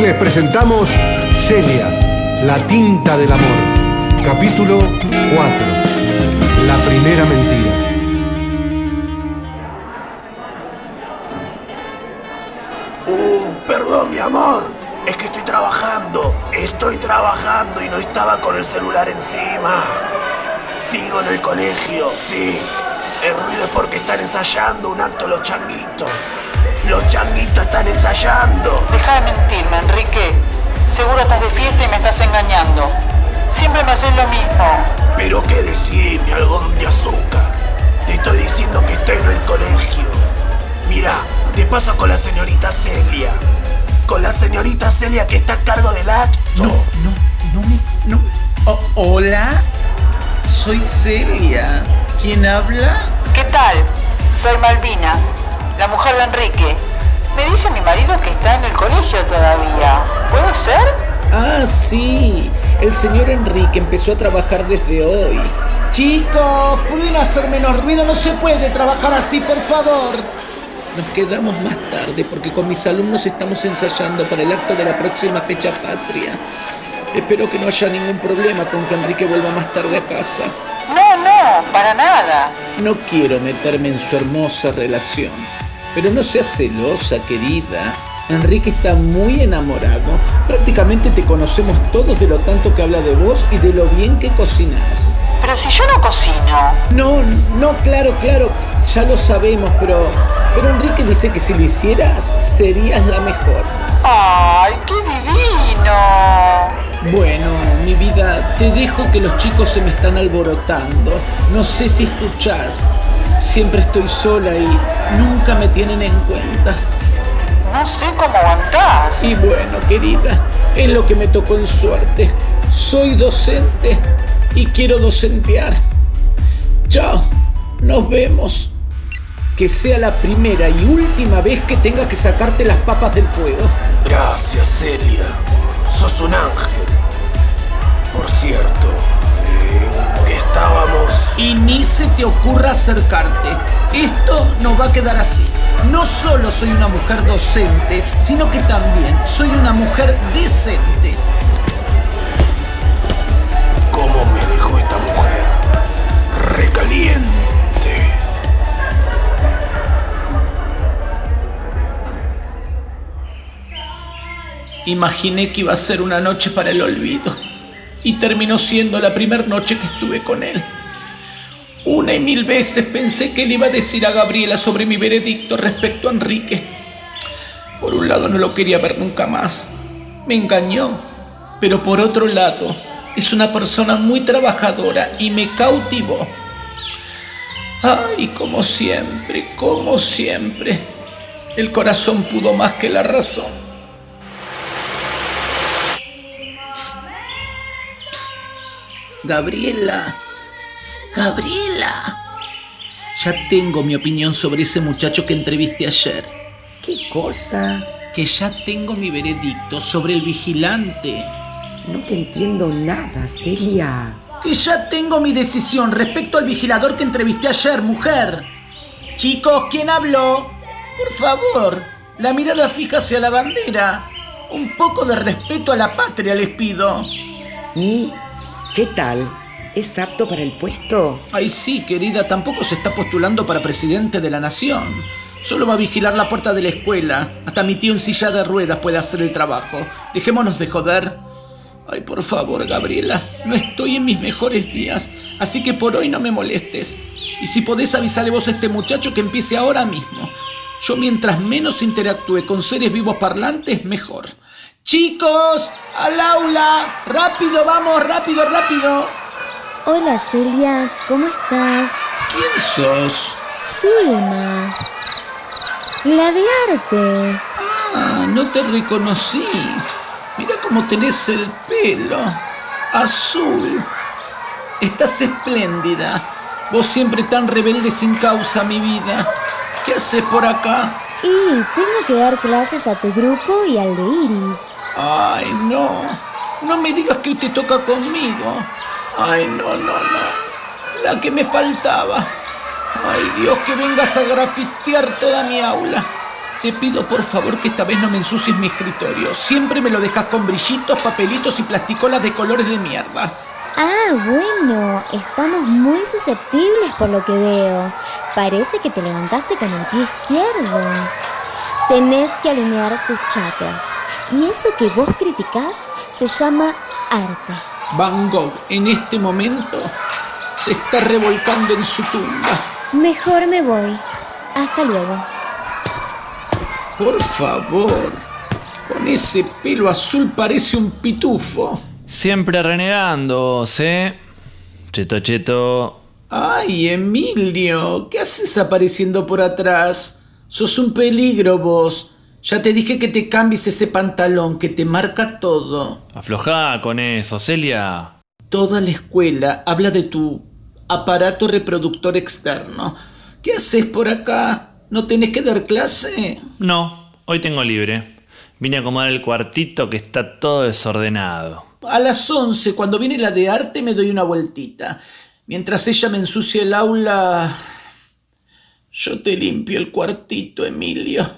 presentamos Celia, la tinta del amor, capítulo 4, la primera mentira. Uh, perdón, mi amor. Es que estoy trabajando. Estoy trabajando y no estaba con el celular encima. Sigo en el colegio, sí. El ruido es porque están ensayando un acto los changuitos. Los changuitos están ensayando. Deja de mentirme, Enrique. Seguro estás de fiesta y me estás engañando. Siempre me haces lo mismo. Pero qué decir, mi algodón de azúcar. Te estoy diciendo que estoy en el colegio. Mira, te paso con la señorita Celia. Con la señorita Celia que está a cargo del acto. No, no, no me. No, oh, hola, soy Celia. ¿Quién habla? ¿Qué tal? Soy Malvina, la mujer de Enrique. Me dice mi marido que está en el colegio todavía. ¿Puede ser? Ah, sí. El señor Enrique empezó a trabajar desde hoy. Chicos, ¿pueden hacer menos ruido? No se puede trabajar así, por favor. Nos quedamos más tarde porque con mis alumnos estamos ensayando para el acto de la próxima fecha patria. Espero que no haya ningún problema con que Enrique vuelva más tarde a casa. No, no, para nada. No quiero meterme en su hermosa relación, pero no seas celosa, querida. Enrique está muy enamorado. Prácticamente te conocemos todos de lo tanto que habla de vos y de lo bien que cocinas. Pero si yo no cocino. No, no, claro, claro, ya lo sabemos, pero, pero Enrique dice que si lo hicieras, serías la mejor. ¡Ay, qué divino! Bueno, mi vida, te dejo que los chicos se me están alborotando. No sé si escuchás. Siempre estoy sola y nunca me tienen en cuenta. No sé cómo aguantás. Y bueno, querida, es lo que me tocó en suerte. Soy docente y quiero docentear. Chao, nos vemos. Que sea la primera y última vez que tenga que sacarte las papas del fuego. Gracias, Celia. Sos un ángel. Por cierto, estábamos... Y ni se te ocurra acercarte. Esto no va a quedar así. No solo soy una mujer docente, sino que también soy una mujer decente. ¿Cómo me dejó esta mujer? Recaliente. Imaginé que iba a ser una noche para el olvido y terminó siendo la primera noche que estuve con él. Una y mil veces pensé que le iba a decir a Gabriela sobre mi veredicto respecto a Enrique. Por un lado no lo quería ver nunca más. Me engañó. Pero por otro lado, es una persona muy trabajadora y me cautivó. Ay, como siempre, como siempre. El corazón pudo más que la razón. Gabriela. Gabriela. Ya tengo mi opinión sobre ese muchacho que entrevisté ayer. ¿Qué cosa? Que ya tengo mi veredicto sobre el vigilante. No te entiendo nada, Celia. Que ya tengo mi decisión respecto al vigilador que entrevisté ayer, mujer. Chicos, ¿quién habló? Por favor, la mirada fija hacia la bandera. Un poco de respeto a la patria les pido. ¿Y qué tal? ¿Es apto para el puesto? Ay, sí, querida, tampoco se está postulando para presidente de la nación. Solo va a vigilar la puerta de la escuela. Hasta mi tío en silla de ruedas puede hacer el trabajo. Dejémonos de joder. Ay, por favor, Gabriela, no estoy en mis mejores días, así que por hoy no me molestes. Y si podés avisarle vos a este muchacho que empiece ahora mismo. Yo mientras menos interactúe con seres vivos parlantes, mejor. Chicos, al aula. Rápido, vamos, rápido, rápido. Hola Celia, ¿cómo estás? ¿Quién sos? Zulma. La de arte. Ah, no te reconocí. Mira cómo tenés el pelo. Azul. Estás espléndida. Vos siempre tan rebelde sin causa, mi vida. ¿Qué haces por acá? Y tengo que dar clases a tu grupo y al de Iris. Ay, no. No me digas que hoy te toca conmigo. Ay, no, no, no. La que me faltaba. Ay, Dios, que vengas a grafitear toda mi aula. Te pido por favor que esta vez no me ensucies mi escritorio. Siempre me lo dejas con brillitos, papelitos y plasticolas de colores de mierda. Ah, bueno, estamos muy susceptibles por lo que veo. Parece que te levantaste con el pie izquierdo. Tenés que alinear tus chakras. Y eso que vos criticás se llama arte. Van Gogh en este momento se está revolcando en su tumba. Mejor me voy. Hasta luego. Por favor, con ese pelo azul parece un pitufo. Siempre renegando, ¿eh? Cheto, cheto. Ay, Emilio, ¿qué haces apareciendo por atrás? Sos un peligro vos. Ya te dije que te cambies ese pantalón que te marca todo. Aflojá con eso, Celia. Toda la escuela habla de tu aparato reproductor externo. ¿Qué haces por acá? ¿No tenés que dar clase? No, hoy tengo libre. Vine a acomodar el cuartito que está todo desordenado. A las 11, cuando viene la de arte, me doy una vueltita. Mientras ella me ensucia el aula, yo te limpio el cuartito, Emilio.